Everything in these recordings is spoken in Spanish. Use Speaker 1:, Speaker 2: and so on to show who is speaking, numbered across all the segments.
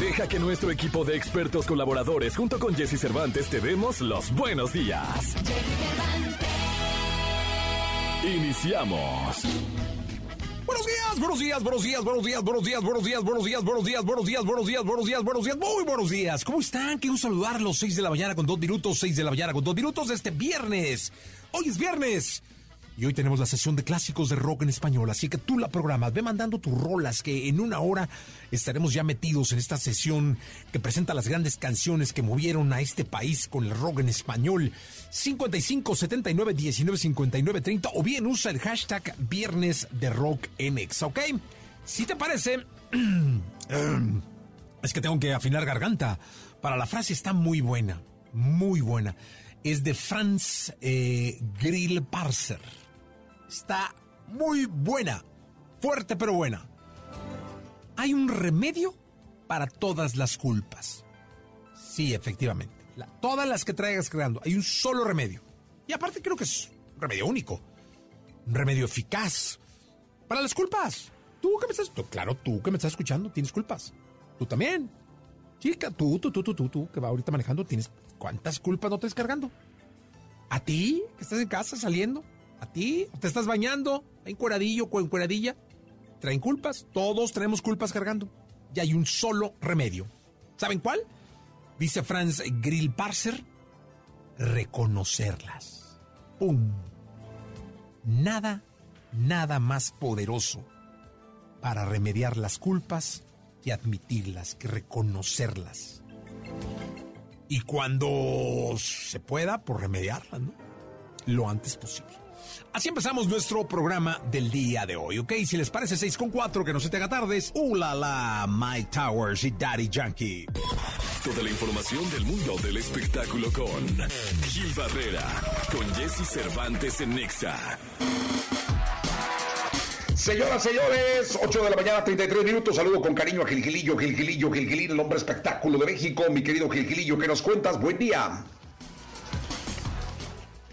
Speaker 1: Deja que nuestro equipo de expertos colaboradores junto con Jesse Cervantes te demos los buenos días. Iniciamos.
Speaker 2: Buenos días, buenos días, buenos días, buenos días, buenos días, buenos días, buenos días, buenos días, buenos días, buenos días, buenos días, buenos días, muy buenos días. ¿Cómo están? Quiero saludarlos. 6 de la mañana con dos minutos, 6 de la mañana con dos minutos este viernes. Hoy es viernes. Y hoy tenemos la sesión de clásicos de rock en español, así que tú la programas, ve mandando tus rolas, que en una hora estaremos ya metidos en esta sesión que presenta las grandes canciones que movieron a este país con el rock en español. 55 79 19 59 30 o bien usa el hashtag Viernes de Rock NX, ¿ok? Si te parece, es que tengo que afinar garganta. Para la frase está muy buena, muy buena. Es de Franz eh, está muy buena, fuerte pero buena. Hay un remedio para todas las culpas. Sí, efectivamente. todas las que traigas creando, hay un solo remedio. Y aparte creo que es un remedio único. Un remedio eficaz. Para las culpas. Tú que me estás... claro, tú que me estás escuchando, tienes culpas. Tú también. Chica, tú, tú, tú, tú, tú, tú, que va ahorita manejando, tienes... ¿Cuántas culpas no te estás cargando? ¿A ti? Que estás en casa saliendo. ¿A ti? ¿Te estás bañando? ¿En cueradillo o en cueradilla? ¿Traen culpas? Todos tenemos culpas cargando. Y hay un solo remedio. ¿Saben cuál? Dice Franz Grillparser, reconocerlas. ¡Pum! Nada, nada más poderoso para remediar las culpas que admitirlas, que reconocerlas. Y cuando se pueda, por remediarlas, ¿no? Lo antes posible. Así empezamos nuestro programa del día de hoy, ¿ok? Si les parece 6 con 4, que no se te haga tardes. ¡Uh, la, la! Mike Towers y Daddy Yankee.
Speaker 1: Toda la información del mundo del espectáculo con Gil Barrera, con Jesse Cervantes en Nexa.
Speaker 2: Señoras, señores, 8 de la mañana, 33 minutos. Saludo con cariño a Gilgilillo, Gilgilillo, Gilgilín, el hombre espectáculo de México. Mi querido Gilgilillo, ¿qué nos cuentas? Buen día.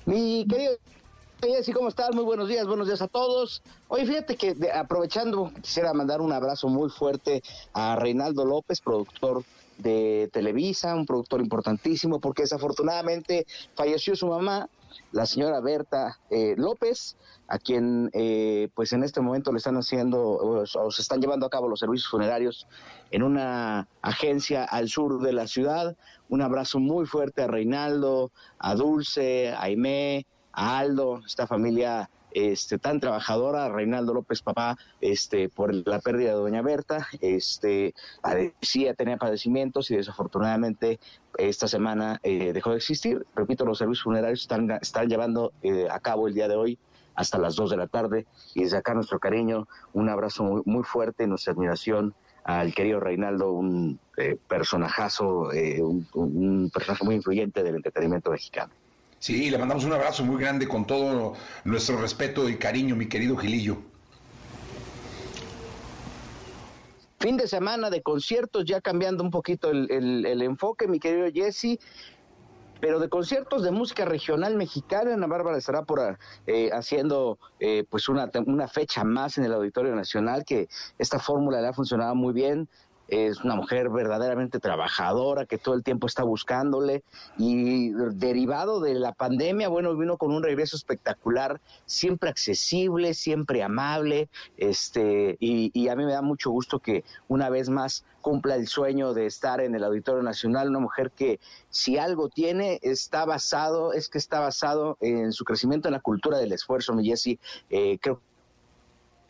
Speaker 3: Mi querido Jessy, ¿cómo estás? Muy buenos días, buenos días a todos. Oye, fíjate que aprovechando, quisiera mandar un abrazo muy fuerte a Reinaldo López, productor de Televisa, un productor importantísimo, porque desafortunadamente falleció su mamá, la señora Berta eh, López, a quien eh, pues en este momento le están haciendo o, o, se están llevando a cabo los servicios funerarios en una agencia al sur de la ciudad. Un abrazo muy fuerte a Reinaldo, a Dulce, a Aimé, a Aldo, esta familia este, tan trabajadora, Reinaldo López Papá, este, por la pérdida de Doña Berta, este, tenía padecimientos y desafortunadamente esta semana eh, dejó de existir. Repito, los servicios funerarios están, están llevando eh, a cabo el día de hoy hasta las 2 de la tarde y desde acá nuestro cariño, un abrazo muy, muy fuerte, nuestra admiración al querido Reinaldo, un eh, personajazo, eh, un, un personaje muy influyente del entretenimiento mexicano.
Speaker 2: Sí, le mandamos un abrazo muy grande con todo nuestro respeto y cariño, mi querido Gilillo.
Speaker 3: Fin de semana de conciertos, ya cambiando un poquito el, el, el enfoque, mi querido Jesse pero de conciertos de música regional mexicana. Ana Bárbara estará por eh, haciendo eh, pues una, una fecha más en el Auditorio Nacional, que esta fórmula le ha funcionado muy bien es una mujer verdaderamente trabajadora que todo el tiempo está buscándole y derivado de la pandemia, bueno, vino con un regreso espectacular, siempre accesible, siempre amable, este, y, a mí me da mucho gusto que una vez más cumpla el sueño de estar en el Auditorio Nacional, una mujer que si algo tiene está basado, es que está basado en su crecimiento en la cultura del esfuerzo, mi Jessy, eh, creo que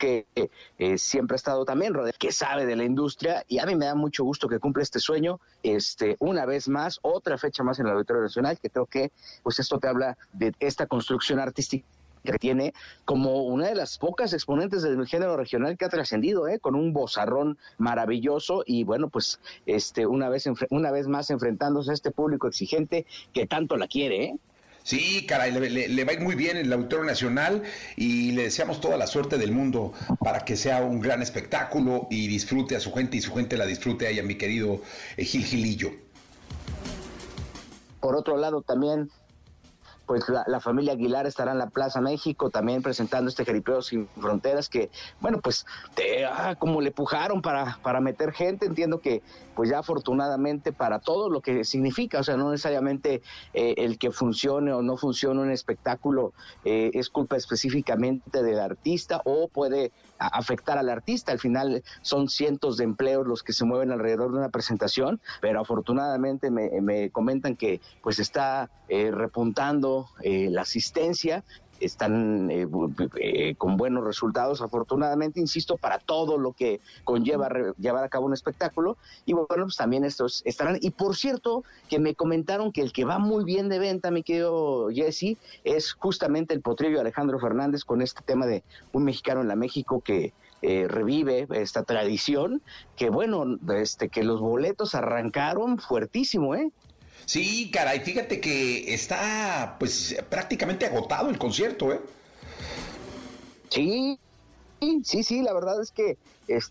Speaker 3: eh, siempre ha estado también rodeado, que sabe de la industria y a mí me da mucho gusto que cumpla este sueño, este, una vez más, otra fecha más en el Auditorio Nacional, que creo que pues esto te habla de esta construcción artística que tiene como una de las pocas exponentes del género regional que ha trascendido, ¿eh? con un bozarrón maravilloso y bueno, pues este una vez una vez más enfrentándose a este público exigente que tanto la quiere, ¿eh?
Speaker 4: Sí, caray, le, va muy bien el Auditorio Nacional y le deseamos toda la suerte del mundo para que sea un gran espectáculo y disfrute a su gente y su gente la disfrute a mi querido eh, Gil Gilillo.
Speaker 3: Por otro lado, también pues la, familia Aguilar estará en la Plaza México también presentando este Jeripeo sin fronteras que, bueno, pues ah, como le pujaron para, para meter gente, entiendo que pues ya afortunadamente para todo lo que significa, o sea, no necesariamente eh, el que funcione o no funcione un espectáculo eh, es culpa específicamente del artista o puede afectar al artista. Al final son cientos de empleos los que se mueven alrededor de una presentación, pero afortunadamente me, me comentan que pues está eh, repuntando la asistencia están eh, eh, con buenos resultados, afortunadamente, insisto, para todo lo que conlleva llevar a cabo un espectáculo. Y bueno, pues también estos estarán. Y por cierto, que me comentaron que el que va muy bien de venta, mi querido Jesse, es justamente el potrillo Alejandro Fernández con este tema de un mexicano en la México que eh, revive esta tradición, que bueno, este, que los boletos arrancaron fuertísimo, ¿eh?
Speaker 4: Sí, caray, fíjate que está pues prácticamente agotado el concierto, ¿eh?
Speaker 3: Sí, sí, sí, la verdad es que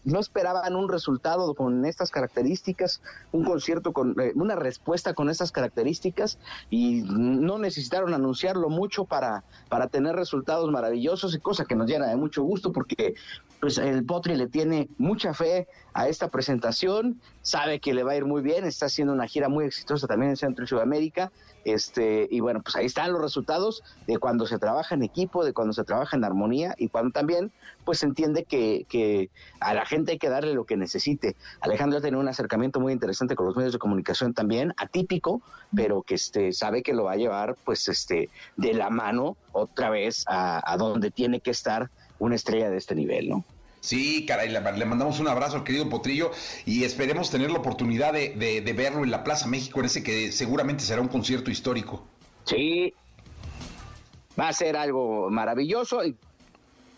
Speaker 3: no esperaban un resultado con estas características, un concierto con eh, una respuesta con estas características y no necesitaron anunciarlo mucho para, para tener resultados maravillosos y cosa que nos llena de mucho gusto porque pues el Potri le tiene mucha fe a esta presentación, sabe que le va a ir muy bien, está haciendo una gira muy exitosa también en Centro y Sudamérica este, y bueno, pues ahí están los resultados de cuando se trabaja en equipo, de cuando se trabaja en armonía y cuando también pues se entiende que, que a la gente hay que darle lo que necesite. Alejandro ha tenido un acercamiento muy interesante con los medios de comunicación también, atípico, pero que este, sabe que lo va a llevar pues este, de la mano otra vez a, a donde tiene que estar una estrella de este nivel, ¿no?
Speaker 4: Sí, caray, le, mandamos un abrazo al querido Potrillo y esperemos tener la oportunidad de, verlo en la Plaza México, en ese que seguramente será un concierto histórico.
Speaker 3: Sí, va a ser algo maravilloso y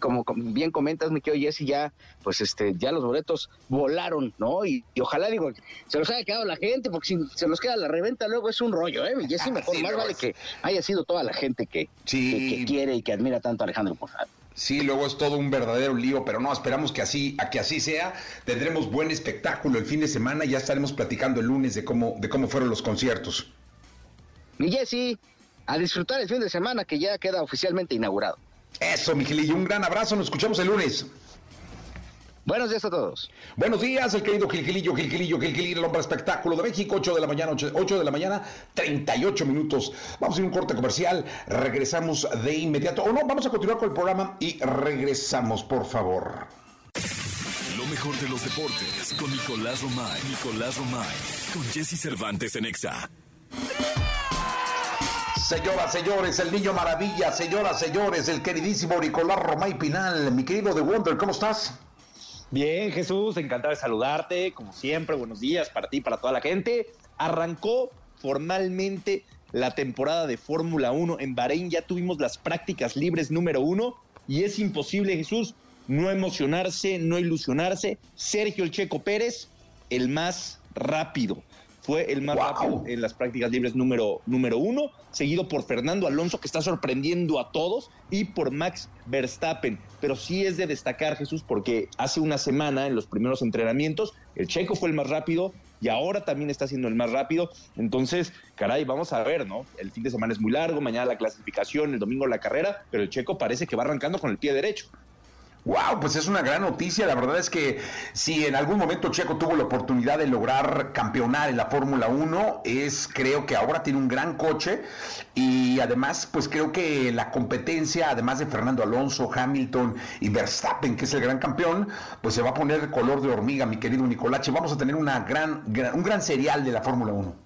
Speaker 3: como bien comentas, mi querido Jesse, ya, pues este, ya los boletos volaron, ¿no? Y, ojalá, digo, se los haya quedado la gente, porque si se los queda la reventa, luego es un rollo, ¿eh? Jesse, mejor, más vale que haya sido toda la gente que, que, quiere y que admira tanto a Alejandro.
Speaker 4: Sí, luego es todo un verdadero lío, pero no, esperamos que así, a que así sea. Tendremos buen espectáculo el fin de semana y ya estaremos platicando el lunes de cómo, de cómo fueron los conciertos.
Speaker 3: Mi Jessy, a disfrutar el fin de semana que ya queda oficialmente inaugurado.
Speaker 4: Eso, Miguelillo, un gran abrazo, nos escuchamos el lunes.
Speaker 3: Buenos días a todos.
Speaker 4: Buenos días, el querido Gilgilillo, Gilgilillo, Gilgilillo, el hombre espectáculo de México, 8 de la mañana, 8, de la mañana, 38 minutos. Vamos a ir a un corte comercial, regresamos de inmediato, o no, vamos a continuar con el programa y regresamos, por favor.
Speaker 1: Lo mejor de los deportes con Nicolás Romay, Nicolás Romay, con Jesse Cervantes en Exa.
Speaker 4: Señoras, señores, el niño maravilla, señoras, señores, el queridísimo Nicolás Romay Pinal, mi querido The Wonder, ¿cómo estás?
Speaker 5: Bien, Jesús, encantado de saludarte, como siempre, buenos días para ti, para toda la gente. Arrancó formalmente la temporada de Fórmula 1 en Bahrein, ya tuvimos las prácticas libres número uno y es imposible, Jesús, no emocionarse, no ilusionarse. Sergio El Checo Pérez, el más rápido fue el más rápido en las prácticas libres número, número uno, seguido por Fernando Alonso, que está sorprendiendo a todos, y por Max Verstappen. Pero sí es de destacar, Jesús, porque hace una semana, en los primeros entrenamientos, el checo fue el más rápido y ahora también está siendo el más rápido. Entonces, caray, vamos a ver, ¿no? El fin de semana es muy largo, mañana la clasificación, el domingo la carrera, pero el checo parece que va arrancando con el pie derecho.
Speaker 4: Wow, pues es una gran noticia. La verdad es que si en algún momento Checo tuvo la oportunidad de lograr campeonar en la Fórmula 1, es creo que ahora tiene un gran coche y además pues creo que la competencia, además de Fernando Alonso, Hamilton y Verstappen, que es el gran campeón, pues se va a poner color de hormiga, mi querido Nicolache. Vamos a tener una gran, un gran serial de la Fórmula 1.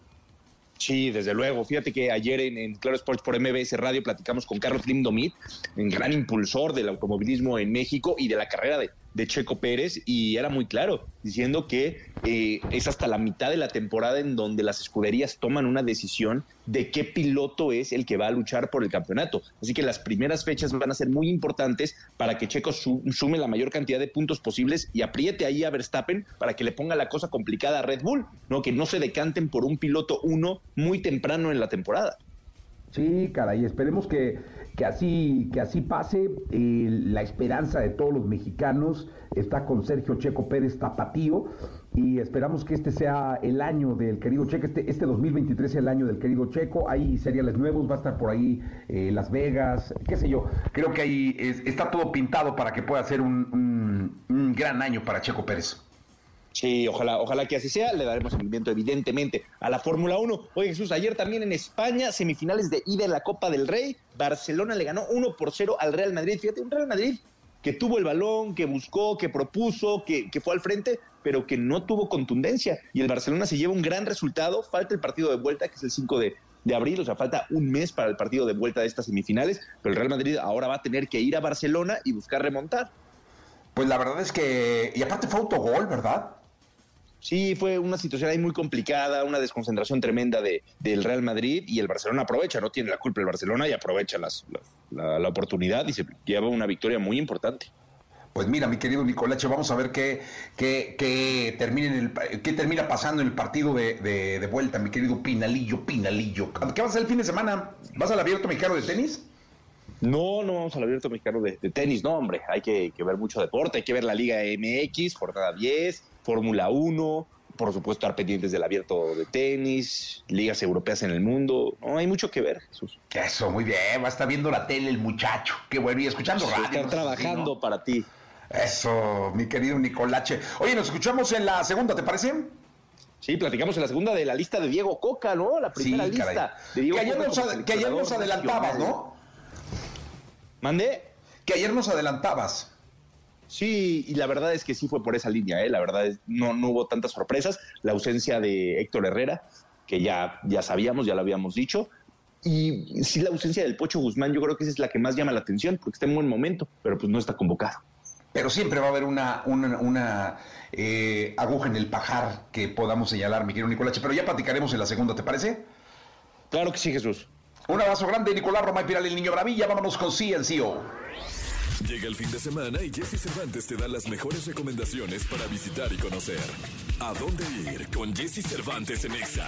Speaker 5: Sí, desde luego. Fíjate que ayer en, Claro Sports por MBS Radio platicamos con Carlos Limdomit, gran impulsor del automovilismo en México y de la carrera de, de Checo Pérez y era muy claro, diciendo que eh, es hasta la mitad de la temporada en donde las escuderías toman una decisión de qué piloto es el que va a luchar por el campeonato. Así que las primeras fechas van a ser muy importantes para que Checo sume la mayor cantidad de puntos posibles y apriete ahí a Verstappen para que le ponga la cosa complicada a Red Bull, ¿no? Que no se decanten por un piloto uno muy temprano en la temporada.
Speaker 4: Sí, caray, esperemos que, que así, que así pase. Eh, la esperanza de todos los mexicanos está con Sergio Checo Pérez Tapatío y esperamos que este sea el año del querido Checo, este, este 2023 sea el año del querido Checo. Hay seriales nuevos, va a estar por ahí eh, Las Vegas, qué sé yo. Creo que ahí está todo pintado para que pueda ser un, un gran año para Checo Pérez.
Speaker 5: Sí, ojalá, ojalá que así sea. Le daremos seguimiento, evidentemente, a la Fórmula 1. Oye, Jesús, ayer también en España, semifinales de ida en la Copa del Rey. Barcelona le ganó 1 por 0 al Real Madrid. Fíjate, un Real Madrid que tuvo el balón, que buscó, que propuso, que, que fue al frente, pero que no tuvo contundencia. Y el Barcelona se lleva un gran resultado. Falta el partido de vuelta, que es el 5 de, de abril, o sea, falta un mes para el partido de vuelta de estas semifinales, pero el Real Madrid ahora va a tener que ir a Barcelona y buscar remontar.
Speaker 4: Pues la verdad es que, y aparte fue autogol, ¿verdad?
Speaker 5: Sí, fue una situación ahí muy complicada, una desconcentración tremenda de, del Real Madrid y el Barcelona aprovecha, no tiene la culpa el Barcelona y aprovecha las, la, oportunidad y se lleva una victoria muy importante.
Speaker 4: Pues mira, mi querido Nicolache, vamos a ver qué, qué, qué, termina, el, qué termina pasando en el partido de, de, vuelta, mi querido Pinalillo, Pinalillo. ¿Qué vas a hacer el fin de semana? ¿Vas al abierto mexicano de tenis?
Speaker 5: No, no vamos al abierto mexicano de, de tenis, no, hombre. Hay que, que, ver mucho deporte, hay que ver la Liga MX, jornada 10, Fórmula 1, por supuesto estar pendientes del abierto de tenis, ligas europeas en el mundo. No hay mucho que ver, Jesús.
Speaker 4: Eso, muy bien. Va a estar viendo la tele el muchacho. Qué bueno. Y escuchando radio.
Speaker 5: Estar trabajando para ti.
Speaker 4: Eso, mi querido Nicolache. Oye, nos escuchamos en la segunda, ¿te parece?
Speaker 5: Sí, platicamos en la segunda de la lista de Diego Coca, ¿no? La primera lista.
Speaker 4: De Diego que ayer, nos, que ayer nos adelantabas, ¿no?
Speaker 5: ¿Mandé?
Speaker 4: Que ayer nos adelantabas.
Speaker 5: Sí, y la verdad es que sí fue por esa línea, ¿eh? la verdad es no, no hubo tantas sorpresas, la ausencia de Héctor Herrera, que ya, ya sabíamos, ya lo habíamos dicho, y sí la ausencia del Pocho Guzmán, yo creo que esa es la que más llama la atención, porque está en buen momento, pero pues no está convocado.
Speaker 4: Pero siempre va a haber una, una, una eh, aguja en el pajar que podamos señalar, mi querido Nicolache, pero ya platicaremos en la segunda, ¿te parece?
Speaker 5: Claro que sí, Jesús.
Speaker 4: Un abrazo grande, Nicolás Romay Piral, el niño Bravilla, vámonos con CNCO.
Speaker 1: Llega el fin de semana y Jesse Cervantes te da las mejores recomendaciones para visitar y conocer. ¿A dónde ir con Jesse Cervantes en Exa?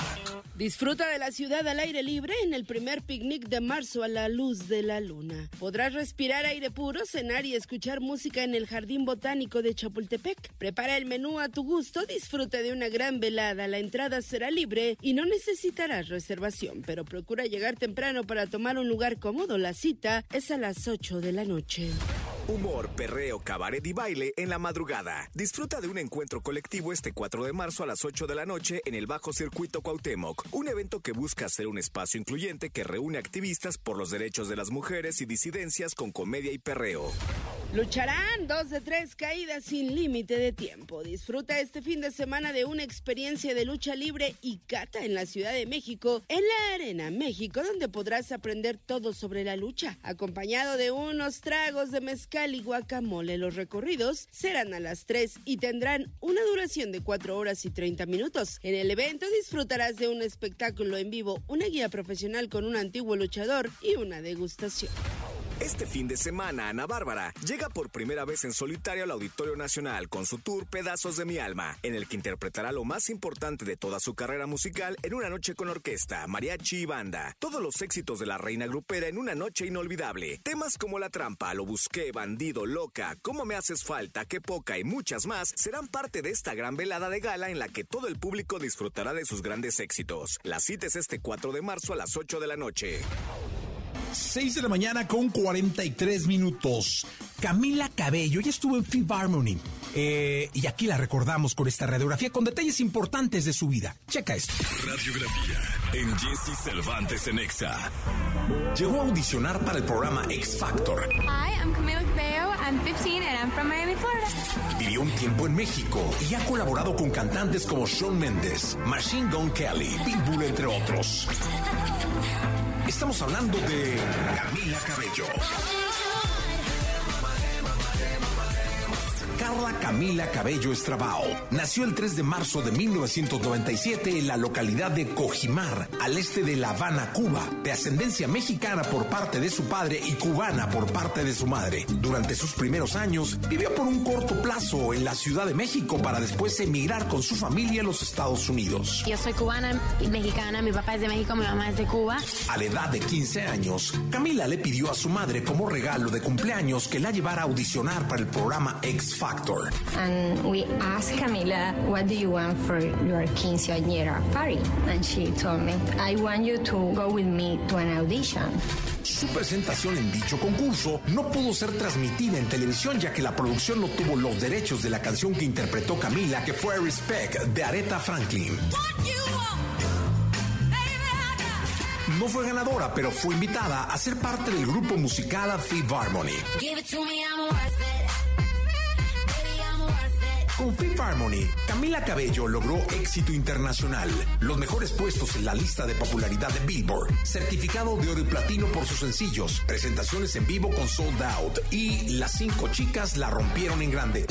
Speaker 6: Disfruta de la ciudad al aire libre en el primer picnic de marzo a la luz de la luna. Podrás respirar aire puro, cenar y escuchar música en el Jardín Botánico de Chapultepec. Prepara el menú a tu gusto, disfruta de una gran velada. La entrada será libre y no necesitarás reservación, pero procura llegar temprano para tomar un lugar cómodo. La cita es a las 8 de la noche.
Speaker 1: Humor, perreo, cabaret y baile en la madrugada. Disfruta de un encuentro colectivo este 4 de marzo a las 8 de la noche en el Bajo Circuito Cuauhtémoc, un evento que busca ser un espacio incluyente que reúne activistas por los derechos de las mujeres y disidencias con comedia y perreo.
Speaker 6: Lucharán dos de tres caídas sin límite de tiempo. Disfruta este fin de semana de una experiencia de lucha libre y cata en la Ciudad de México, en la Arena México, donde podrás aprender todo sobre la lucha, acompañado de unos tragos de mezcal y guacamole. Los recorridos serán a las 3 y tendrán una duración de 4 horas y 30 minutos. En el evento disfrutarás de un espectáculo en vivo, una guía profesional con un antiguo luchador y una degustación.
Speaker 1: Este fin de semana, Ana Bárbara llega por primera vez en solitario al Auditorio Nacional con su tour Pedazos de mi alma, en el que interpretará lo más importante de toda su carrera musical en una noche con orquesta, mariachi y banda. Todos los éxitos de la reina grupera en una noche inolvidable. Temas como La Trampa, Lo Busqué, Bandido, Loca, Cómo Me Haces Falta, Qué Poca y muchas más serán parte de esta gran velada de gala en la que todo el público disfrutará de sus grandes éxitos. La cita es este 4 de marzo a las 8 de la noche.
Speaker 2: 6 de la mañana con 43 minutos. Camila Cabello, ya estuvo en Fifth Harmony. Eh, y aquí la recordamos con esta radiografía con detalles importantes de su vida. Checa esto.
Speaker 1: Radiografía en Jesse Cervantes en Exa.
Speaker 2: Llegó a audicionar para el programa X Factor.
Speaker 7: Hi, I'm Camila Cabello. I'm 15 and I'm from Miami, Florida.
Speaker 2: Vivió un tiempo en México y ha colaborado con cantantes como Shawn Mendes, Machine Gun Kelly, Pitbull, entre otros. Estamos hablando de Camila Cabello. Carla Camila Cabello Estrabao nació el 3 de marzo de 1997 en la localidad de Cojimar, al este de La Habana, Cuba, de ascendencia mexicana por parte de su padre y cubana por parte de su madre. Durante sus primeros años vivió por un corto plazo en la Ciudad de México para después emigrar con su familia a los Estados Unidos.
Speaker 7: Yo soy cubana y mexicana, mi papá es de México, mi mamá es de Cuba.
Speaker 2: A la edad de 15 años, Camila le pidió a su madre como regalo de cumpleaños que la llevara a audicionar para el programa X Factor.
Speaker 8: And we asked Camila, what do you want for your quinceañera party? And she told me, I want you to go with me to an audition.
Speaker 2: Su presentación en dicho concurso no pudo ser transmitida en televisión ya que la producción no tuvo los derechos de la canción que interpretó Camila, que fue Respect de Aretha Franklin. No fue ganadora, pero fue invitada a ser parte del grupo musical Fifth Harmony. Con Fifth Harmony, Camila Cabello logró éxito internacional, los mejores puestos en la lista de popularidad de Billboard, certificado de oro y platino por sus sencillos, presentaciones en vivo con Sold Out. Y las cinco chicas la rompieron en grande.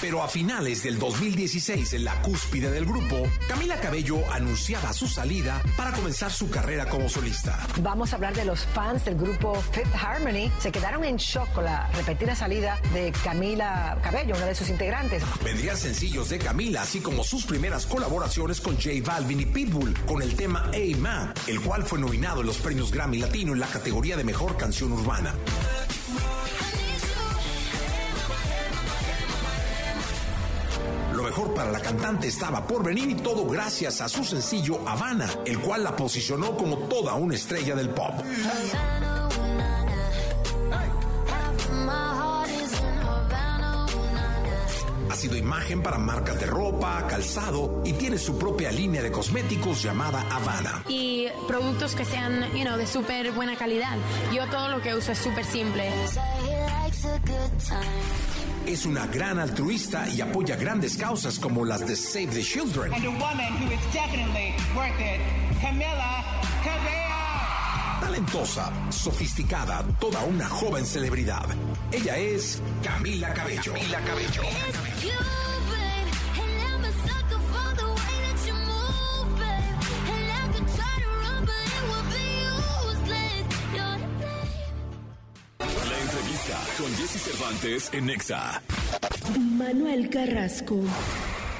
Speaker 2: Pero a finales del 2016, en la cúspide del grupo, Camila Cabello anunciaba su salida para comenzar su carrera como solista.
Speaker 9: Vamos a hablar de los fans del grupo Fifth Harmony. Se quedaron en shock con la repetida salida de Camila Cabello, una de sus integrantes.
Speaker 2: Vendrían sencillos de Camila, así como sus primeras colaboraciones con J Balvin y Pitbull, con el tema Hey Man, el cual fue nominado en los premios Grammy Latino en la categoría de Mejor Canción Urbana. Mejor para la cantante estaba por venir y todo gracias a su sencillo Habana, el cual la posicionó como toda una estrella del pop. Ha sido imagen para marcas de ropa, calzado y tiene su propia línea de cosméticos llamada Habana.
Speaker 7: Y productos que sean, you know, de súper buena calidad. Yo todo lo que uso es súper simple.
Speaker 2: Es una gran altruista y apoya grandes causas como las de Save the Children.
Speaker 10: And a woman who is definitely worth it, Camila Cabello.
Speaker 2: Talentosa, sofisticada, toda una joven celebridad. Ella es Camila Cabello. Camila Cabello.
Speaker 1: Cervantes en Nexa.
Speaker 6: Manuel Carrasco.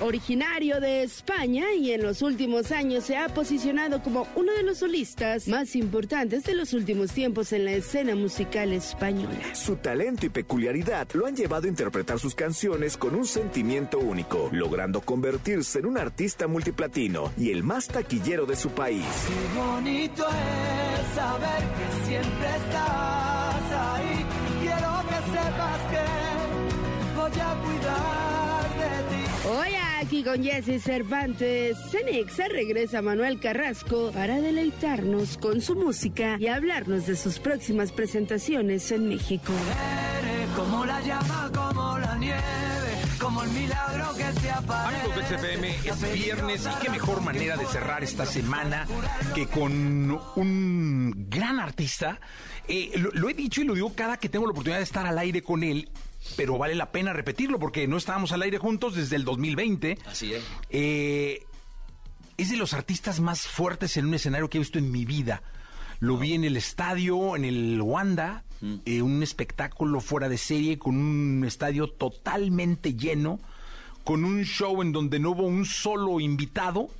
Speaker 6: Originario de España y en los últimos años se ha posicionado como uno de los solistas más importantes de los últimos tiempos en la escena musical española.
Speaker 11: Su talento y peculiaridad lo han llevado a interpretar sus canciones con un sentimiento único, logrando convertirse en un artista multiplatino y el más taquillero de su país.
Speaker 10: Qué bonito es saber que siempre estás voy a cuidar de ti.
Speaker 6: Hoy aquí con Jesse Cervantes, Cenexa regresa Manuel Carrasco para deleitarnos con su música y hablarnos de sus próximas presentaciones en México.
Speaker 10: Eres como la llama, como la nieve, como el milagro que se aparece.
Speaker 12: Amigos del CFM, es viernes y qué mejor manera de cerrar esta semana que con un gran artista. Eh, lo, lo he dicho y lo digo cada que tengo la oportunidad de estar al aire con él, pero vale la pena repetirlo porque no estábamos al aire juntos desde el 2020.
Speaker 5: Así es.
Speaker 12: Eh, es de los artistas más fuertes en un escenario que he visto en mi vida. Lo vi en el estadio, en el Wanda, eh, un espectáculo fuera de serie con un estadio totalmente lleno, con un show en donde no hubo un solo invitado.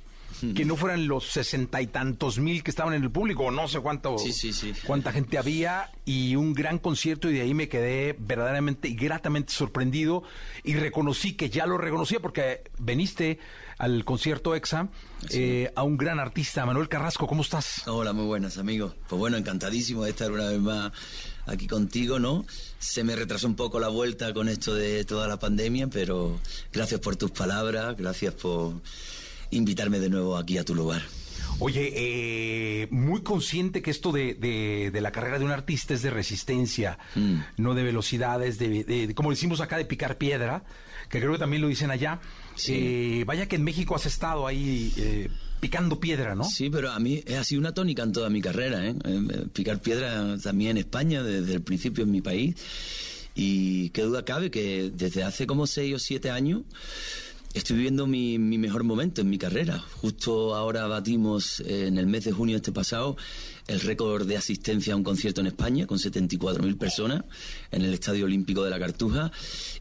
Speaker 12: Que no fueran los sesenta y tantos mil que estaban en el público, o no sé cuánto,
Speaker 5: Sí, sí, sí.
Speaker 12: cuánta gente había, y un gran concierto, y de ahí me quedé verdaderamente y gratamente sorprendido, y reconocí que ya lo reconocía, porque veniste al concierto EXA eh, a un gran artista, Manuel Carrasco, ¿cómo estás?
Speaker 13: Hola, muy buenas, amigos. Pues bueno, encantadísimo de estar una vez más aquí contigo, ¿no? Se me retrasó un poco la vuelta con esto de toda la pandemia, pero gracias por tus palabras, gracias por invitarme de nuevo aquí a tu lugar.
Speaker 12: Oye, eh, muy consciente que esto de, de- de la carrera de un artista es de resistencia,
Speaker 13: Mm.
Speaker 12: no de velocidades, de, de- como decimos acá, de picar piedra, que creo que también lo dicen allá. Eh, vaya que en México has estado ahí eh, picando piedra, ¿no?
Speaker 13: Sí, pero a mí ha sido una tónica en toda mi carrera, ¿eh? Eh, Picar piedra también en España, desde el principio en mi país. Y qué duda cabe que desde hace como seis o siete años estoy viviendo mi, mi mejor momento en mi carrera. Justo ahora batimos eh, en el mes de junio este pasado el récord de asistencia a un concierto en España con 74.000 personas en el Estadio Olímpico de la Cartuja.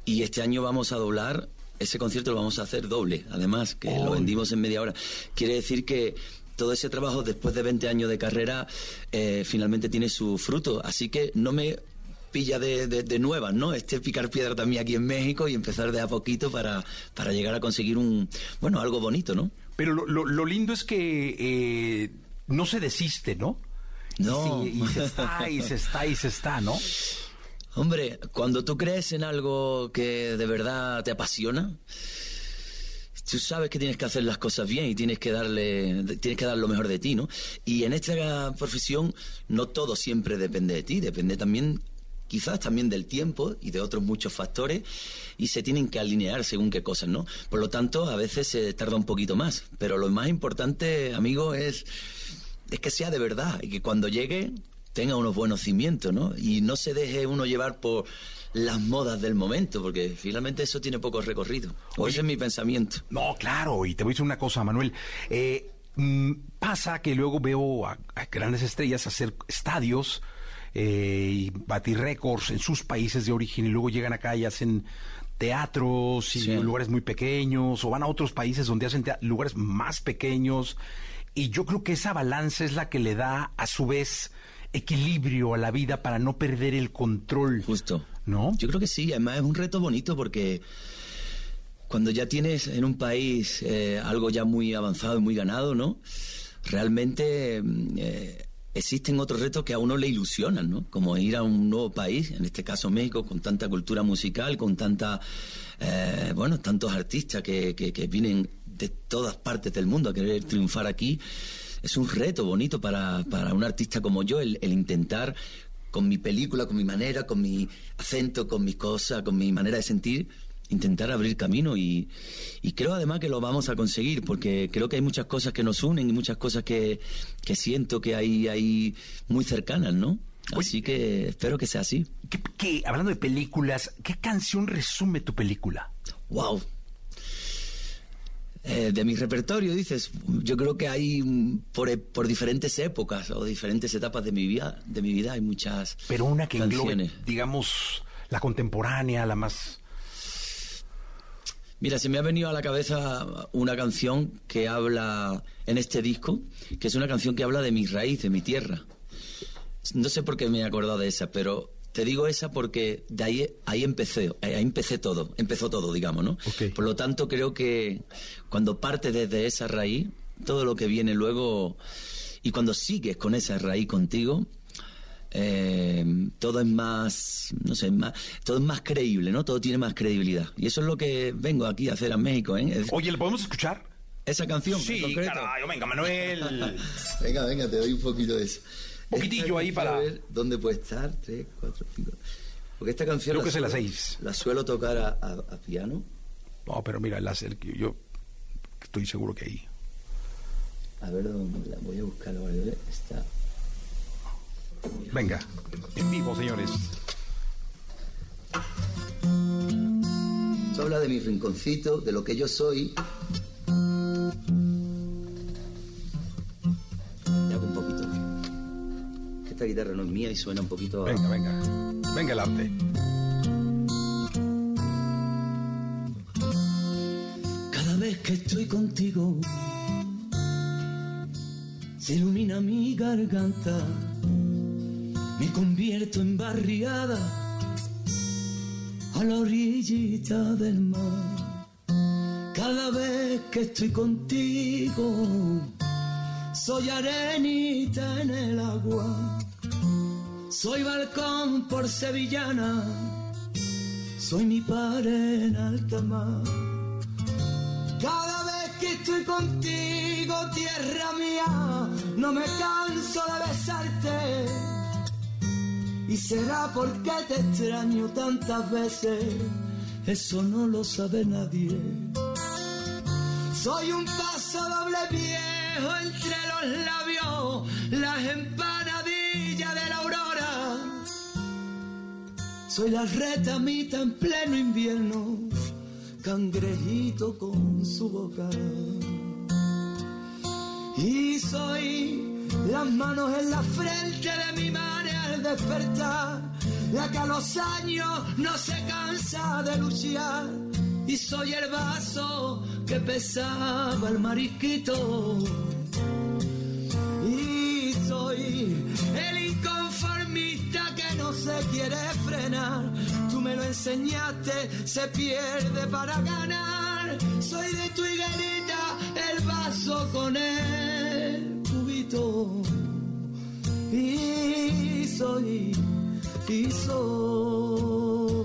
Speaker 13: Y este año vamos a doblar ese concierto lo vamos a hacer doble, además, que lo vendimos en media hora. Quiere decir que todo ese trabajo después de 20 años de carrera eh, finalmente tiene su fruto. Así que no me pilla de, de, de nuevas, ¿no? Este picar piedra también aquí en México y empezar de a poquito para, para llegar a conseguir un, bueno, algo bonito, ¿no?
Speaker 12: Pero lo, lo- lo lindo es que eh, no se desiste, ¿no?
Speaker 13: No.
Speaker 12: Sí, y se está, y se está, y se está, ¿no?
Speaker 13: Hombre, cuando tú crees en algo que de verdad te apasiona, tú sabes que tienes que hacer las cosas bien y tienes que darle, tienes que dar lo mejor de ti, ¿no? Y en esta profesión no todo siempre depende de ti, depende también quizás también del tiempo y de otros muchos factores y se tienen que alinear según qué cosas, ¿no? Por lo tanto, a veces se tarda un poquito más, pero lo más importante, amigo, es es que sea de verdad y que cuando llegue tenga unos buenos cimientos, ¿no? Y no se deje uno llevar por las modas del momento, porque finalmente eso tiene poco recorrido. O ese es mi pensamiento.
Speaker 12: No, claro, y te voy a decir una cosa, Manuel. Eh, mm, pasa que luego veo a, a grandes estrellas hacer estadios eh, y batir récords en sus países de origen y luego llegan acá y hacen teatros y lugares muy pequeños o van a otros países donde hacen lugares más pequeños y yo creo que esa balanza es la que le da a su vez equilibrio a la vida para no perder el control.
Speaker 13: Justo.
Speaker 12: ¿No?
Speaker 13: Yo creo que sí, además es un reto bonito porque cuando ya tienes en un país eh, algo ya muy avanzado y muy ganado, ¿no? Realmente mm, eh, existen otros retos que a uno le ilusionan, ¿no? Como ir a un nuevo país, en este caso México, con tanta cultura musical, con tanta, eh, bueno, tantos artistas que, vienen de todas partes del mundo a querer triunfar aquí. Es un reto bonito para, para un artista como yo el, el intentar con mi película, con mi manera, con mi acento, con mis cosas, con mi manera de sentir, intentar abrir camino y, y creo además que lo vamos a conseguir porque creo que hay muchas cosas que nos unen y muchas cosas que, que siento que hay, hay muy cercanas, ¿no? Así que espero que sea así.
Speaker 12: ¿Qué, qué- hablando de películas, ¿qué canción resume tu película?
Speaker 13: Wow. Eh, de mi repertorio, dices, yo creo que hay mm, por, e- por diferentes épocas o diferentes etapas de mi vida, de mi vida hay muchas
Speaker 12: Pero una que englobe,
Speaker 13: canciones.
Speaker 12: digamos, la contemporánea, la más...
Speaker 13: Mira, se me ha venido a la cabeza una canción que habla en este disco, que es una canción que habla de mi raíz, de mi tierra. No sé por qué me he acordado de esa, pero te digo esa porque de ahí, ahí empecé, ahí empecé todo, empezó todo, digamos, ¿no? Por lo tanto, creo que cuando parte desde esa raíz, todo lo que viene luego, y cuando sigues con esa raíz contigo, eh, todo es más, no sé, más, todo es más creíble, ¿no? Todo tiene más credibilidad. Y eso es lo que vengo aquí a hacer a México, ¿eh? Es-
Speaker 12: Oye, ¿le podemos escuchar?
Speaker 13: esa canción. en
Speaker 12: Sí,
Speaker 13: concreto.
Speaker 12: caray, venga, Manuel.
Speaker 13: venga, venga, te doy un poquito de eso.
Speaker 12: Poquitillo
Speaker 13: Esta
Speaker 12: ahí para-
Speaker 13: a ver ¿Dónde puede estar? Tres, cuatro, cinco. Porque esta canción.
Speaker 12: Creo
Speaker 13: la
Speaker 12: que es en
Speaker 13: suelo-
Speaker 12: seis.
Speaker 13: La suelo tocar a, a- a piano.
Speaker 12: No, pero mira, el láser, yo estoy seguro que ahí.
Speaker 13: A ver dónde la voy a buscar ahora. ¿eh? Está.
Speaker 12: Venga, en vivo, señores.
Speaker 13: Esto habla de mi rinconcito, de lo que yo soy. Ya un poquito. Que esta guitarra no es mía y suena un poquito. a-
Speaker 12: Venga, venga. Venga el arte.
Speaker 13: Cada vez que estoy contigo, se ilumina mi garganta, me convierto en barriada a la orillita del mar. Cada vez que estoy contigo, soy arenita en el agua, soy balcón por sevillana, soy mi par en alta mar. Cada vez
Speaker 10: que estoy contigo, tierra mía, no me canso de besarte. Y será porque te extraño tantas veces, eso no lo sabe nadie. Soy un paso doble viejo entre los labios, las empanadillas de la aurora. Soy la retamita en pleno invierno, cangrejito con su boca. Y soy las manos en la frente de mi madre al despertar, la que a los años no se cansa de luchar. Y soy el vaso que pesaba el marisquito. Y soy el inconformista que no se quiere frenar. Tú me lo enseñaste, se pierde para ganar. Soy de tu higuerita, el vaso con el cubito. Y soy, y soy.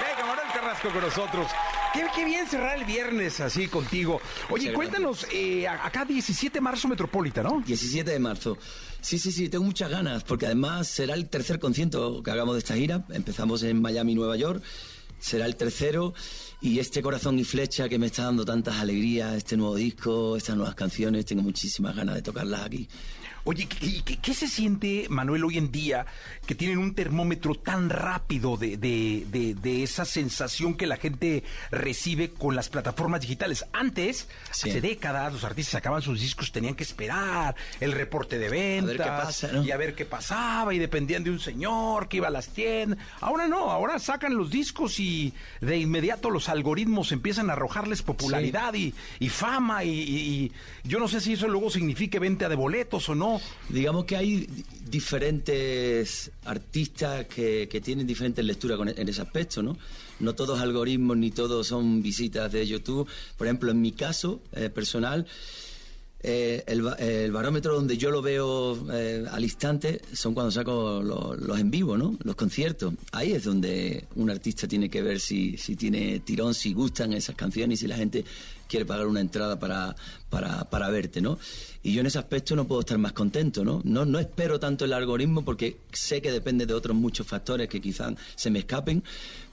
Speaker 12: Venga, Manuel Carrasco con nosotros. Qué, qué bien cerrar el viernes así contigo. Oye,
Speaker 13: Muchas
Speaker 12: cuéntanos, eh, acá 17 de marzo Metropolita, ¿no?
Speaker 13: 17 de marzo. Sí, sí, sí, tengo muchas ganas, porque además será el tercer concierto que hagamos de esta gira. Empezamos en Miami, Nueva York. Será el tercero. Y este corazón y flecha que me está dando tantas alegrías, este nuevo disco, estas nuevas canciones, tengo muchísimas ganas de tocarlas aquí.
Speaker 12: Oye, ¿qué, qué- qué se siente, Manuel, hoy en día que tienen un termómetro tan rápido de, de- de- de esa sensación que la gente recibe con las plataformas digitales? Antes, hace décadas, los artistas sacaban sus discos, tenían que esperar el reporte de ventas
Speaker 13: ver qué pasa, ¿no?
Speaker 12: y a ver qué pasaba y dependían de un señor que iba a las tiendas. Ahora no, ahora sacan los discos y de inmediato los algoritmos empiezan a arrojarles popularidad y, y fama y, y- y yo no sé si eso luego signifique venta de boletos o no.
Speaker 13: Digamos que hay di- diferentes artistas que, tienen diferentes lecturas e- en ese aspecto, ¿no? No todos algoritmos ni todos son visitas de YouTube. Por ejemplo, en mi caso eh, personal, eh, el, ba- el barómetro donde yo lo veo eh, al instante son cuando saco lo- los en vivo, ¿no? Los conciertos. Ahí es donde un artista tiene que ver si, si tiene tirón, si gustan esas canciones y si la gente quiere pagar una entrada para, para, para verte, ¿no? Y yo en ese aspecto no puedo estar más contento, ¿no? No, no espero tanto el algoritmo porque sé que depende de otros muchos factores que quizás se me escapen,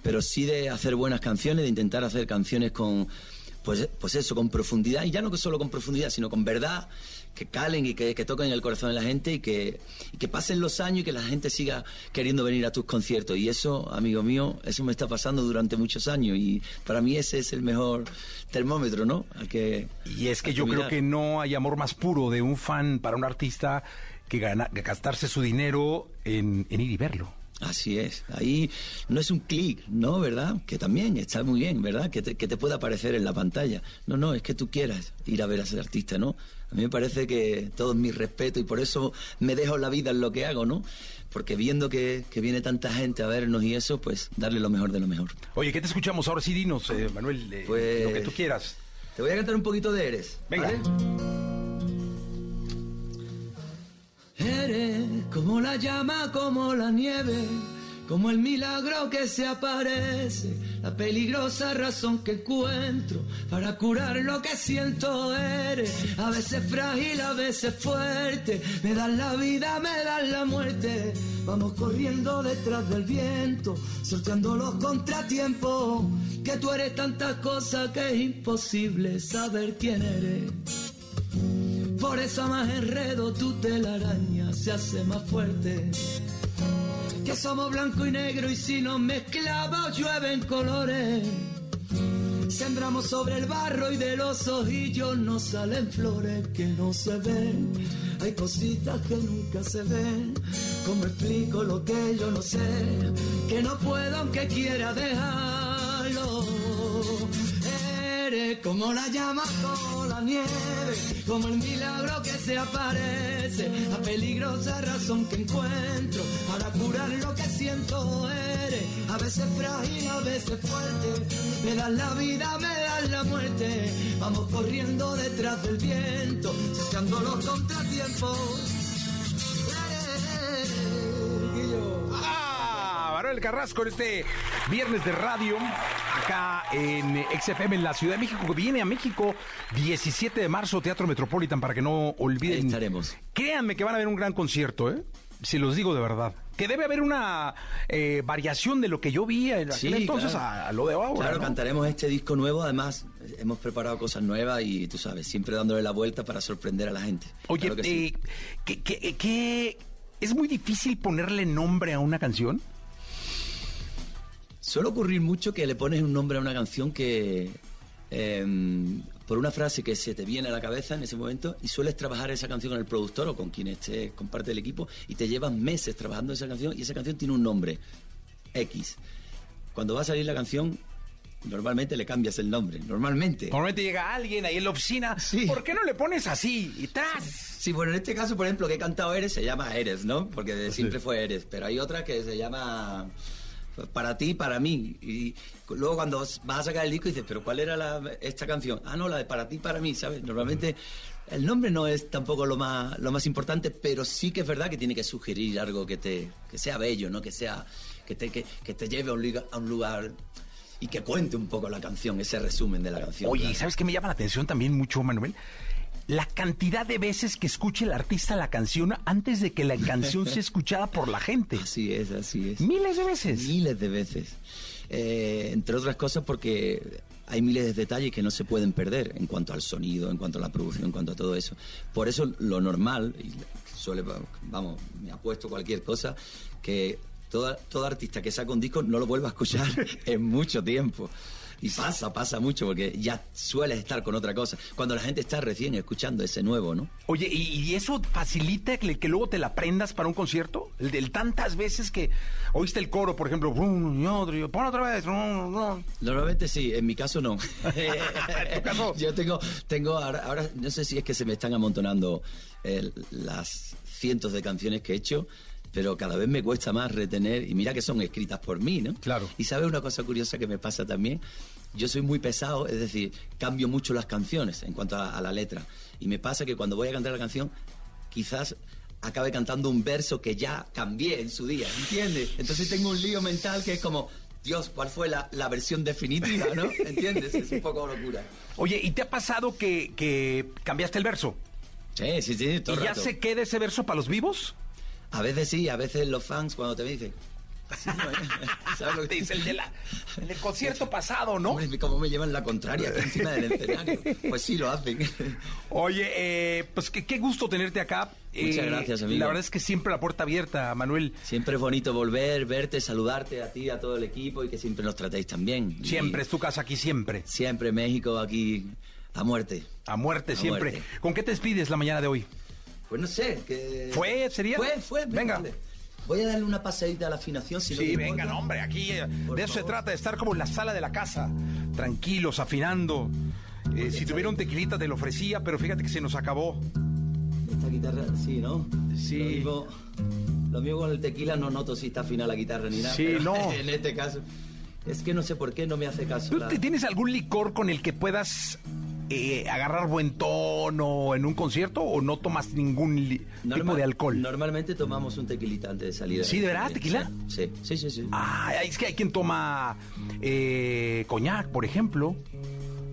Speaker 13: pero sí de hacer buenas canciones, de intentar hacer canciones con pues, pues eso, con profundidad, y ya no que solo con profundidad, sino con verdad, que calen y que, que toquen el corazón de la gente y que, y que pasen los años y que la gente siga queriendo venir a tus conciertos. Y eso, amigo mío, eso me está pasando durante muchos años y para mí ese es el mejor termómetro, ¿no? Al que,
Speaker 12: Y es que yo creo que no hay amor más puro de un fan para un artista que, gana- que gastarse su dinero en, en ir y verlo.
Speaker 13: Así es. Ahí no es un clic, ¿no? ¿Verdad? Que también está muy bien, ¿verdad? Que te, que te pueda aparecer en la pantalla. No, no, es que tú quieras ir a ver a ese artista, ¿no? A mí me parece que todo es mi respeto y por eso me dejo la vida en lo que hago, ¿no? Porque viendo que, que viene tanta gente a vernos y eso, pues darle lo mejor de lo mejor.
Speaker 12: Oye, ¿qué te escuchamos ahora? Sí, dinos, eh, Manuel, eh,
Speaker 13: Pues-
Speaker 12: lo que tú quieras.
Speaker 13: Te voy a cantar un poquito de Eres.
Speaker 12: Venga.
Speaker 10: Eres como la llama, como la nieve, como el milagro que se aparece, la peligrosa razón que encuentro para curar lo que siento. Eres a veces frágil, a veces fuerte, me das la vida, me das la muerte. Vamos corriendo detrás del viento, sorteando los contratiempos, que tú eres tantas cosas que es imposible saber quién eres. Por eso más enredo tu telaraña se hace más fuerte. Que somos blanco y negro y si nos mezclamos llueven colores. Sembramos sobre el barro y de los ojillos nos salen flores que no se ven. Hay cositas que nunca se ven. ¿Cómo explico lo que yo no sé? Que no puedo aunque quiera dejarlo. Como la llama, como la nieve, como el milagro que se aparece, la peligrosa razón que encuentro para curar lo que siento. Eres a veces frágil, a veces fuerte, me das la vida, me das la muerte. Vamos corriendo detrás del viento, sacando los contratiempos.
Speaker 12: Manuel Carrasco en este viernes de radio acá en XFM en la Ciudad de México. Viene a México 17 de marzo, Teatro Metropolitan, para que no olviden.
Speaker 13: Ahí estaremos.
Speaker 12: Créanme que van a ver un gran concierto, ¿eh? Si los digo de verdad. Que debe haber una eh, variación de lo que yo vi en aquel entonces
Speaker 13: claro.
Speaker 12: a, a lo de ahora.
Speaker 13: Claro,
Speaker 12: ¿no?
Speaker 13: cantaremos este disco nuevo. Además, hemos preparado cosas nuevas y tú sabes, siempre dándole la vuelta para sorprender a la gente.
Speaker 12: Oye,
Speaker 13: Claro que sí.
Speaker 12: eh, ¿qué- qué- qué- ¿es muy difícil ponerle nombre a una canción?
Speaker 13: Suele ocurrir mucho que le pones un nombre a una canción que. em, por una frase que se te viene a la cabeza en ese momento y sueles trabajar esa canción con el productor o con quien esté, con parte del equipo y te llevas meses trabajando esa canción y esa canción tiene un nombre, X. Cuando va a salir la canción, normalmente le cambias el nombre, normalmente.
Speaker 12: Normalmente llega alguien ahí en la oficina, ¿por qué no le pones así y tras?
Speaker 13: Sí, bueno, en este caso, por ejemplo, que he cantado Eres, se llama Eres, ¿no? Porque de siempre fue Eres, pero hay otra que se llama Para ti, para mí. Y luego cuando vas a sacar el disco dices, pero ¿cuál era esta canción? Ah, no, la de Para ti, para mí, ¿sabes? Normalmente el nombre no es tampoco lo más, lo más importante, pero sí que es verdad que tiene que sugerir algo que, te, que sea bello, ¿no? Que, sea, que, te, que, te lleve a un, lugar y que cuente un poco la canción, ese resumen de la canción.
Speaker 12: Oye,
Speaker 13: claro.
Speaker 12: ¿y ¿sabes qué me llama la atención también mucho, Manuel? La cantidad de veces que escuche el artista la canción antes de que la canción sea escuchada por la gente.
Speaker 13: Así es, así es.
Speaker 12: Miles de veces.
Speaker 13: Miles de veces. Eh, entre otras cosas porque hay miles de detalles que no se pueden perder en cuanto al sonido, en cuanto a la producción, en cuanto a todo eso. Por eso lo normal, y suele, vamos, me apuesto cualquier cosa, que toda, todo artista que saca un disco no lo vuelva a escuchar en mucho tiempo. Y pasa, pasa mucho, porque ya sueles estar con otra cosa. Cuando la gente está recién escuchando ese nuevo, ¿no?
Speaker 12: Oye, ¿y, y eso facilita que, que luego te la aprendas para un concierto? El del tantas veces que oíste el coro, por ejemplo, "Brum, y otro, y pon otra vez. brum, brum".
Speaker 13: Normalmente sí, en mi caso no. Yo tengo, tengo ahora, ahora no sé si es que se me están amontonando eh, las cientos de canciones que he hecho, pero cada vez me cuesta más retener, y mira que son escritas por mí, ¿no?
Speaker 12: Claro.
Speaker 13: Y sabes una cosa curiosa que me pasa también, yo soy muy pesado, es decir, cambio mucho las canciones en cuanto a, a la letra, y me pasa que cuando voy a cantar la canción, quizás acabe cantando un verso que ya cambié en su día, ¿entiendes? Entonces tengo un lío mental que es como, Dios, ¿cuál fue la, la versión definitiva, no? ¿Entiendes? Es un poco locura.
Speaker 12: Oye, ¿y te ha pasado que, que cambiaste el verso?
Speaker 13: Sí, sí, sí, todo
Speaker 12: ¿Y
Speaker 13: el
Speaker 12: ya
Speaker 13: rato.
Speaker 12: se queda ese verso para los vivos?
Speaker 13: A veces sí, a veces los fans cuando te dicen... sí, no, ¿Sabes lo que te
Speaker 12: dice el de la, el concierto pasado, ¿no?
Speaker 13: Hombre, ¿cómo me llevan la contraria aquí encima del escenario? Pues sí, lo hacen.
Speaker 12: Oye, eh, pues qué, qué gusto tenerte acá.
Speaker 13: Muchas
Speaker 12: Eh,
Speaker 13: gracias, amigo.
Speaker 12: La verdad es que siempre la puerta abierta, Manuel.
Speaker 13: Siempre es bonito volver, verte, saludarte a ti, a todo el equipo y que siempre nos tratéis tan bien. Y
Speaker 12: Siempre es tu casa aquí, siempre.
Speaker 13: Siempre México aquí a muerte.
Speaker 12: A muerte
Speaker 13: A
Speaker 12: siempre.
Speaker 13: muerte.
Speaker 12: ¿Con qué te despides la mañana de hoy?
Speaker 13: Pues no sé. Que...
Speaker 12: ¿Fue? ¿Sería?
Speaker 13: Fue, fue.
Speaker 12: Venga.
Speaker 13: vale. Voy a darle una pasadita a la afinación. Si no
Speaker 12: Sí,
Speaker 13: te
Speaker 12: venga, no, hombre, aquí eh, de eso se
Speaker 13: favor.
Speaker 12: trata, de estar como en la sala de la casa, tranquilos, afinando. Eh, si tuviera un tequilita te lo ofrecía, pero fíjate que se nos acabó.
Speaker 13: Esta guitarra, sí, ¿no?
Speaker 12: Sí.
Speaker 13: Lo mismo, lo mismo con el tequila no noto si está afina la guitarra ni nada.
Speaker 12: Sí,
Speaker 13: pero
Speaker 12: no.
Speaker 13: En este caso, es que no sé por qué no me hace caso.
Speaker 12: ¿Tú
Speaker 13: la-
Speaker 12: tienes algún licor con el que puedas eh, agarrar buen tono en un concierto o no tomas ningún tipo de alcohol?
Speaker 13: Normalmente tomamos un tequilita antes de salir.
Speaker 12: ¿Sí, de verdad? ¿Tequila?
Speaker 13: Sí, sí, sí. sí.
Speaker 12: Ah, es que hay quien toma eh, coñac, por ejemplo.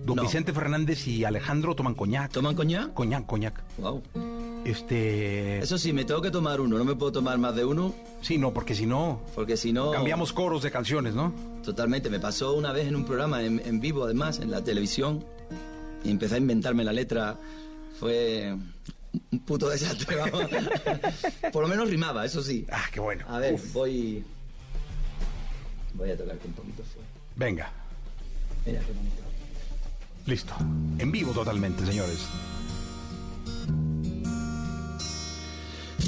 Speaker 12: Don
Speaker 13: No.
Speaker 12: Vicente Fernández y Alejandro toman coñac.
Speaker 13: ¿Toman coñac?
Speaker 12: Coñac, coñac.
Speaker 13: Wow.
Speaker 12: Este.
Speaker 13: Eso sí, me tengo que tomar uno, no me puedo tomar más de uno.
Speaker 12: Sí, no, porque si no.
Speaker 13: Porque si no.
Speaker 12: Cambiamos coros de canciones, ¿no?
Speaker 13: Totalmente, me pasó una vez en un programa en, en vivo, además, en la televisión, y empecé a inventarme la letra. Fue un puto desastre, vamos. Por lo menos rimaba, eso sí.
Speaker 12: Ah, qué bueno.
Speaker 13: A ver, voy. Voy a tocarte un poquito fuerte.
Speaker 12: Venga,
Speaker 13: Mira qué bonito.
Speaker 12: listo. En vivo totalmente, señores.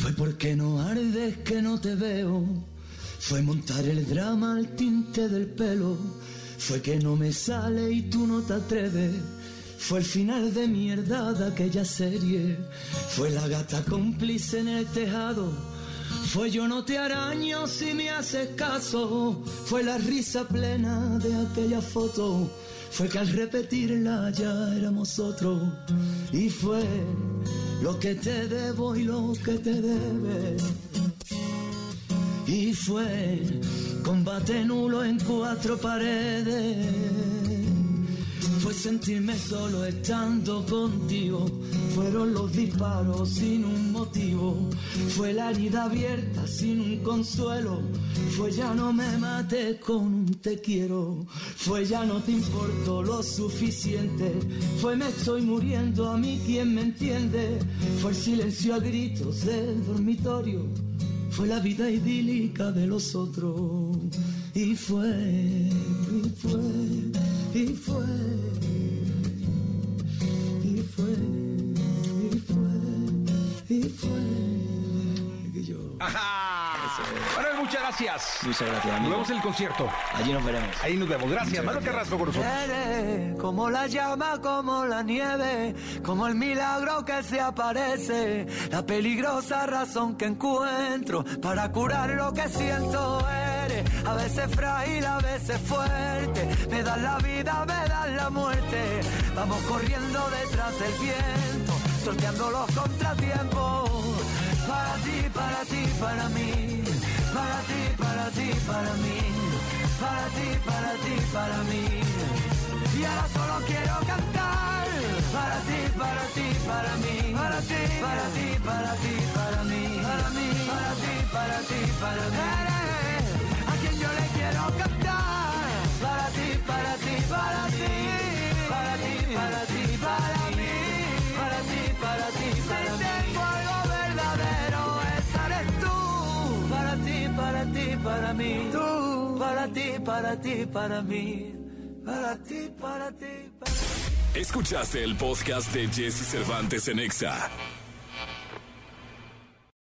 Speaker 10: Fue porque no ardes que no te veo. Fue montar el drama al tinte del pelo. Fue que no me sale y tú no te atreves. Fue el final de mierda de aquella serie. Fue la gata cómplice en el tejado. Fue yo no te araño si me haces caso. Fue la risa plena de aquella foto. Fue que al repetirla ya éramos otros. Y fue lo que te debo y lo que te debe. Y fue combate nulo en cuatro paredes. Fue sentirme solo estando contigo. Fueron los disparos sin un motivo. Fue la herida abierta sin un consuelo. Fue ya no me mates con un te quiero. Fue ya no te importo lo suficiente. Fue me estoy muriendo a mí quien me entiende. Fue el silencio a gritos del dormitorio. Fue la vida idílica de los otros. Y fue, y fue, y fue. Y fue, y fue, y fue. Que yo.
Speaker 12: Manuel, muchas gracias.
Speaker 13: Muchas gracias,
Speaker 12: Nos
Speaker 13: amigo.
Speaker 12: vemos en el concierto.
Speaker 13: Allí nos veremos.
Speaker 12: Ahí nos vemos. Gracias. Manuel. Carrasco con nosotros.
Speaker 10: Eres como la llama, como la nieve, como el milagro que se aparece, la peligrosa razón que encuentro para curar lo que siento eres. A veces frágil, a veces fuerte, me das la vida, me das la muerte. Vamos corriendo detrás del viento, sorteando los contratiempos. Para ti, para ti, para mí, para ti, para ti, para mí, para ti, para ti, para mí. Y ahora solo quiero cantar para ti, para ti, para mí, para ti, para ti, para ti, para mí, para mí, para ti, para ti, para mí. Para mí, para ti, para ti, para mí. tengo algo verdadero, esa tú, para ti, para ti, para mí, tú, para ti, para ti, para mí, para ti, para ti, para mí.
Speaker 1: Escuchaste el podcast de Jesse Cervantes en Exa.